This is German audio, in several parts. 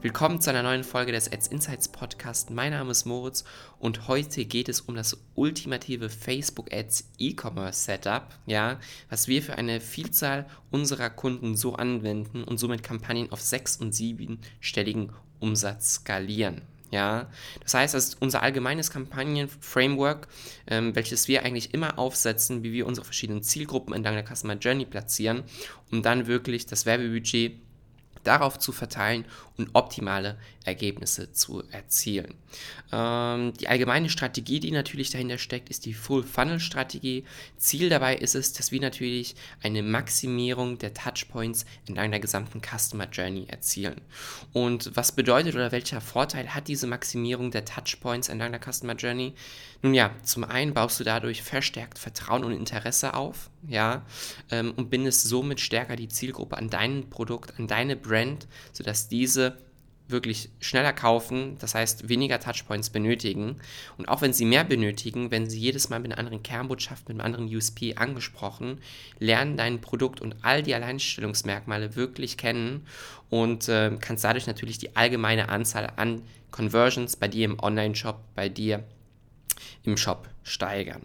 Willkommen zu einer neuen Folge des Ads Insights Podcast. Mein Name ist Moritz und heute geht es um das ultimative Facebook Ads E-Commerce Setup, ja, was wir für eine Vielzahl unserer Kunden so anwenden und somit Kampagnen auf sechs- und siebenstelligen Umsatz skalieren. Ja, das heißt, das ist unser allgemeines Kampagnen-Framework, ähm, welches wir eigentlich immer aufsetzen, wie wir unsere verschiedenen Zielgruppen entlang der Customer Journey platzieren, um dann wirklich das Werbebudget darauf zu verteilen und optimale Ergebnisse zu erzielen. Ähm, die allgemeine Strategie, die natürlich dahinter steckt, ist die Full-Funnel-Strategie. Ziel dabei ist es, dass wir natürlich eine Maximierung der Touchpoints entlang der gesamten Customer Journey erzielen. Und was bedeutet oder welcher Vorteil hat diese Maximierung der Touchpoints entlang der Customer Journey? Nun ja, zum einen baust du dadurch verstärkt Vertrauen und Interesse auf, ja, ähm, und bindest somit stärker die Zielgruppe an dein Produkt, an deine Brand, sodass diese wirklich schneller kaufen, das heißt weniger Touchpoints benötigen. Und auch wenn sie mehr benötigen, wenn sie jedes Mal mit einer anderen Kernbotschaft, mit einem anderen USP angesprochen, lernen dein Produkt und all die Alleinstellungsmerkmale wirklich kennen und äh, kannst dadurch natürlich die allgemeine Anzahl an Conversions bei dir im Online-Shop, bei dir im Shop steigern.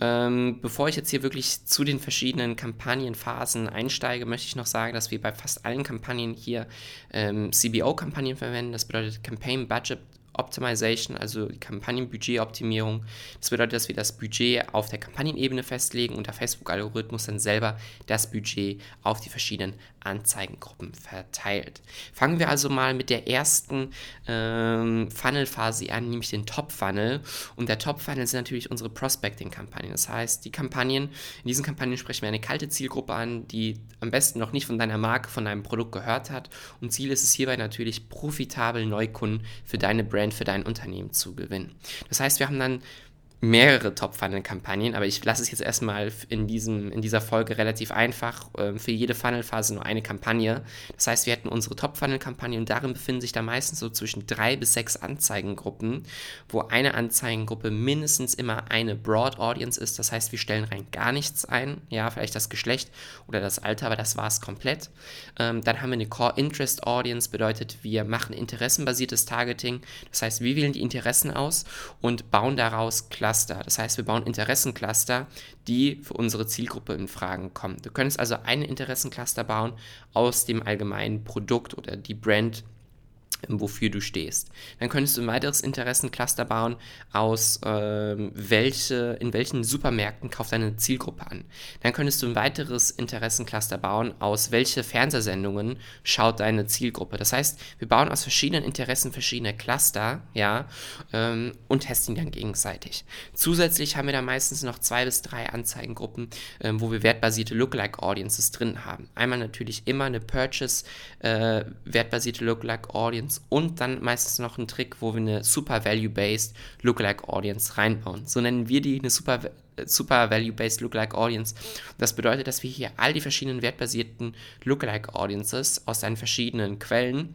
Ähm, bevor ich jetzt hier wirklich zu den verschiedenen Kampagnenphasen einsteige, möchte ich noch sagen, dass wir bei fast allen Kampagnen hier ähm, CBO-Kampagnen verwenden. Das bedeutet Campaign Budget Optimization, also die Kampagnenbudgetoptimierung. Das bedeutet, dass wir das Budget auf der Kampagnenebene festlegen und der Facebook-Algorithmus dann selber das Budget auf die verschiedenen Anzeigengruppen verteilt. Fangen wir also mal mit der ersten ähm, Funnel-Phase an, nämlich den Top-Funnel. Und der Top-Funnel sind natürlich unsere Prospecting-Kampagnen. Das heißt, die Kampagnen, in diesen Kampagnen sprechen wir eine kalte Zielgruppe an, die am besten noch nicht von deiner Marke, von deinem Produkt gehört hat. Und Ziel ist es hierbei natürlich, profitabel Neukunden für deine Brand Brand für dein Unternehmen zu gewinnen. Das heißt, wir haben dann mehrere Top-Funnel-Kampagnen, aber ich lasse es jetzt erstmal in, diesem, in dieser Folge relativ einfach. Ähm, für jede Funnel-Phase nur eine Kampagne. Das heißt, wir hätten unsere Top-Funnel-Kampagne und darin befinden sich da meistens so zwischen drei bis sechs Anzeigengruppen, wo eine Anzeigengruppe mindestens immer eine Broad Audience ist. Das heißt, wir stellen rein gar nichts ein. Ja, vielleicht das Geschlecht oder das Alter, aber das war es komplett. Ähm, dann haben wir eine Core Interest Audience, bedeutet, wir machen interessenbasiertes Targeting. Das heißt, wir wählen die Interessen aus und bauen daraus Cluster Cluster. Das heißt, wir bauen Interessencluster, die für unsere Zielgruppe in Fragen kommen. Du könntest also einen Interessencluster bauen aus dem allgemeinen Produkt oder die Brand wofür du stehst. Dann könntest du ein weiteres Interessencluster bauen aus, äh, welche, in welchen Supermärkten kauft deine Zielgruppe an. Dann könntest du ein weiteres Interessencluster bauen aus, welche Fernsehsendungen schaut deine Zielgruppe. Das heißt, wir bauen aus verschiedenen Interessen verschiedene Cluster, ja, ähm, und testen dann gegenseitig. Zusätzlich haben wir da meistens noch zwei bis drei Anzeigengruppen, ähm, wo wir wertbasierte Lookalike Audiences drin haben. Einmal natürlich immer eine Purchase äh, wertbasierte Lookalike Audience Audience und dann meistens noch ein Trick, wo wir eine Super Value-Based Lookalike Audience reinbauen. So nennen wir die eine Super, Super Value-Based Lookalike Audience. Das bedeutet, dass wir hier all die verschiedenen wertbasierten Lookalike Audiences aus seinen verschiedenen Quellen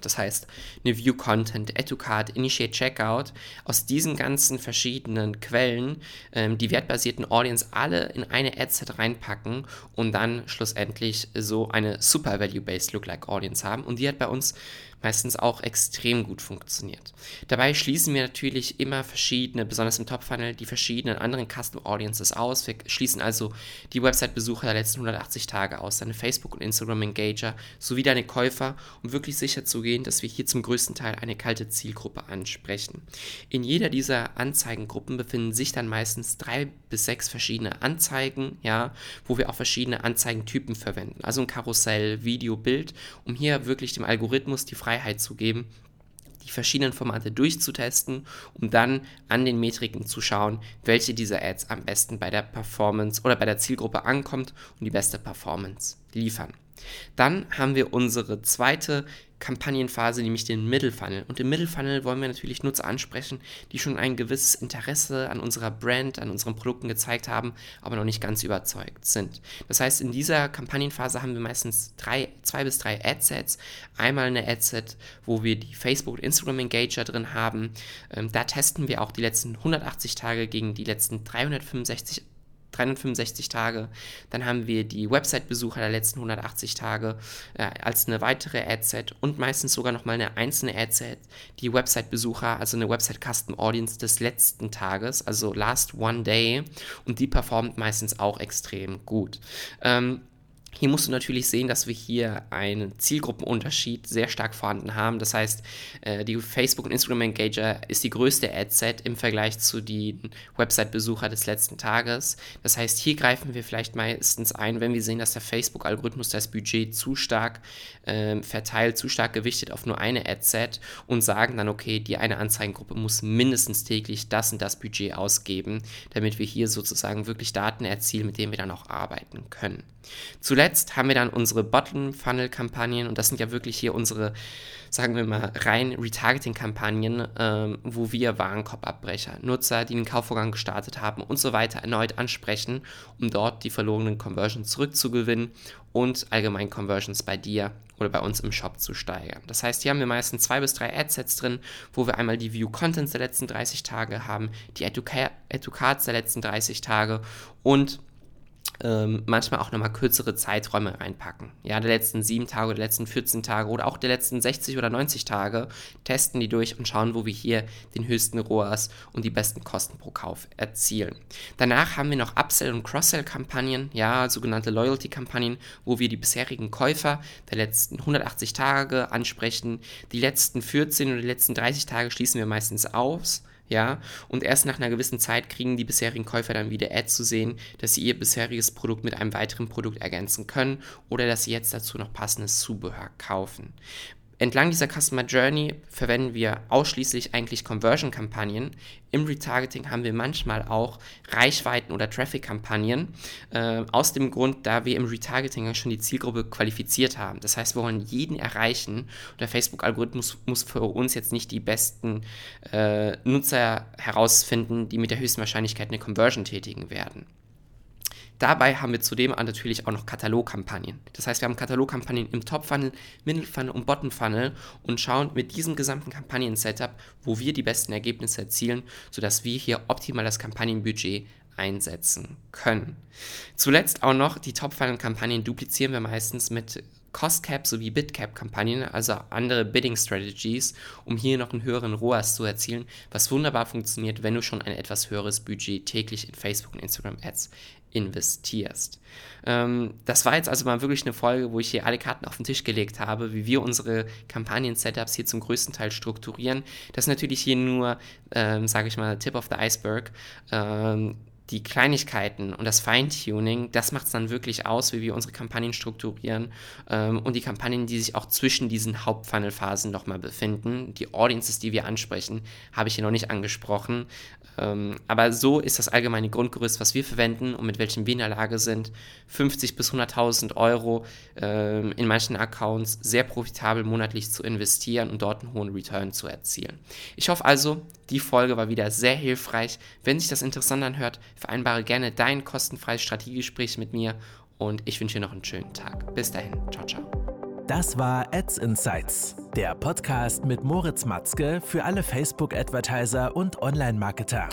das heißt eine View Content, Add to Card, Initiate Checkout, aus diesen ganzen verschiedenen Quellen ähm, die wertbasierten Audience alle in eine Adset reinpacken und dann schlussendlich so eine Super Value-Based Lookalike Audience haben. Und die hat bei uns meistens auch extrem gut funktioniert. Dabei schließen wir natürlich immer verschiedene, besonders im Top-Funnel, die verschiedenen anderen Custom Audiences aus. Wir schließen also die Website-Besucher der letzten 180 Tage aus, deine Facebook- und Instagram-Engager sowie deine Käufer, um wirklich sicher zu gehen, dass wir hier zum größten Teil eine kalte Zielgruppe ansprechen. In jeder dieser Anzeigengruppen befinden sich dann meistens drei bis sechs verschiedene Anzeigen, ja, wo wir auch verschiedene Anzeigentypen verwenden. Also ein Karussell, Video, Bild, um hier wirklich dem Algorithmus die Frage Freiheit zu geben, die verschiedenen Formate durchzutesten, um dann an den Metriken zu schauen, welche dieser Ads am besten bei der Performance oder bei der Zielgruppe ankommt und die beste Performance liefern. Dann haben wir unsere zweite Kampagnenphase, nämlich den Middle Funnel. Und im Middle Funnel wollen wir natürlich Nutzer ansprechen, die schon ein gewisses Interesse an unserer Brand, an unseren Produkten gezeigt haben, aber noch nicht ganz überzeugt sind. Das heißt, in dieser Kampagnenphase haben wir meistens drei, zwei bis drei Adsets. Einmal eine Adset, wo wir die Facebook- und Instagram-Engager drin haben. Ähm, da testen wir auch die letzten 180 Tage gegen die letzten 365 365 Tage. Dann haben wir die Website-Besucher der letzten 180 Tage äh, als eine weitere Adset und meistens sogar nochmal eine einzelne Adset, die Website-Besucher, also eine Website-Custom Audience des letzten Tages, also Last One Day und die performt meistens auch extrem gut. Ähm, hier musst du natürlich sehen, dass wir hier einen Zielgruppenunterschied sehr stark vorhanden haben. Das heißt, äh, die Facebook- und Instagram-Engager ist die größte Adset im Vergleich zu den Website-Besucher des letzten Tages. Das heißt, hier greifen wir vielleicht meistens ein, wenn wir sehen, dass der Facebook-Algorithmus das Budget zu stark äh, verteilt, zu stark gewichtet auf nur eine Adset und sagen dann, okay, die eine Anzeigengruppe muss mindestens täglich das und das Budget ausgeben, damit wir hier sozusagen wirklich Daten erzielen, mit denen wir dann auch arbeiten können. Zuletzt haben wir dann unsere Bottom-Funnel-Kampagnen und das sind ja wirklich hier unsere, sagen wir mal, rein Retargeting-Kampagnen, ähm, wo wir Warenkorbabbrecher, Nutzer, die den Kaufvorgang gestartet haben und so weiter erneut ansprechen, um dort die verlorenen Conversions zurückzugewinnen und allgemein Conversions bei dir oder bei uns im Shop zu steigern. Das heißt, hier haben wir meistens zwei bis drei Adsets drin, wo wir einmal die View Contents der letzten 30 Tage haben, die Educards der letzten 30 Tage und ähm, manchmal auch nochmal kürzere Zeiträume reinpacken. Ja, der letzten sieben Tage der letzten 14 Tage oder auch der letzten 60 oder 90 Tage testen die durch und schauen, wo wir hier den höchsten ROAS und die besten Kosten pro Kauf erzielen. Danach haben wir noch Upsell- und Cross-Sell-Kampagnen, ja, sogenannte Loyalty-Kampagnen, wo wir die bisherigen Käufer der letzten 180 Tage ansprechen. Die letzten 14 oder die letzten 30 Tage schließen wir meistens aus ja, und erst nach einer gewissen Zeit kriegen die bisherigen Käufer dann wieder Ads zu sehen, dass sie ihr bisheriges Produkt mit einem weiteren Produkt ergänzen können oder dass sie jetzt dazu noch passendes Zubehör kaufen. Entlang dieser Customer Journey verwenden wir ausschließlich eigentlich Conversion-Kampagnen. Im Retargeting haben wir manchmal auch Reichweiten- oder Traffic-Kampagnen. Äh, aus dem Grund, da wir im Retargeting schon die Zielgruppe qualifiziert haben. Das heißt, wir wollen jeden erreichen. Und der Facebook-Algorithmus muss für uns jetzt nicht die besten äh, Nutzer herausfinden, die mit der höchsten Wahrscheinlichkeit eine Conversion tätigen werden. Dabei haben wir zudem natürlich auch noch Katalogkampagnen. Das heißt, wir haben Katalogkampagnen im Top-Funnel, Middle-Funnel und Bottom-Funnel und schauen mit diesem gesamten Kampagnen-Setup, wo wir die besten Ergebnisse erzielen, sodass wir hier optimal das Kampagnenbudget einsetzen können. Zuletzt auch noch die Top-Funnel-Kampagnen duplizieren wir meistens mit Cost-Cap sowie Bid-Cap-Kampagnen, also andere Bidding-Strategies, um hier noch einen höheren ROAS zu erzielen, was wunderbar funktioniert, wenn du schon ein etwas höheres Budget täglich in Facebook und Instagram-Ads investierst. Ähm, das war jetzt also mal wirklich eine Folge, wo ich hier alle Karten auf den Tisch gelegt habe, wie wir unsere Kampagnen-Setups hier zum größten Teil strukturieren. Das ist natürlich hier nur, ähm, sage ich mal, Tip of the Iceberg. Ähm, die Kleinigkeiten und das Feintuning, das macht es dann wirklich aus, wie wir unsere Kampagnen strukturieren ähm, und die Kampagnen, die sich auch zwischen diesen Hauptfunnel-Phasen nochmal befinden. Die Audiences, die wir ansprechen, habe ich hier noch nicht angesprochen. Ähm, aber so ist das allgemeine Grundgerüst, was wir verwenden und mit welchem wir in der Lage sind, 50 bis 100.000 Euro ähm, in manchen Accounts sehr profitabel monatlich zu investieren und dort einen hohen Return zu erzielen. Ich hoffe also, die Folge war wieder sehr hilfreich. Wenn sich das interessant anhört, vereinbare gerne dein kostenfreies Strategiegespräch mit mir und ich wünsche dir noch einen schönen Tag. Bis dahin, ciao, ciao. Das war Ads Insights, der Podcast mit Moritz Matzke für alle Facebook-Advertiser und Online-Marketer.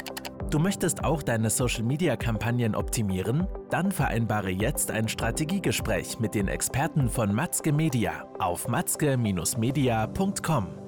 Du möchtest auch deine Social-Media-Kampagnen optimieren? Dann vereinbare jetzt ein Strategiegespräch mit den Experten von Matzke Media auf matzke-media.com.